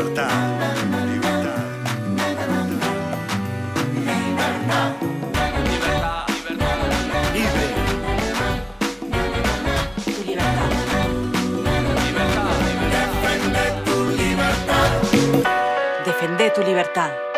libertad. Libertad. Libre. Tu libertad. Defende tu libertad.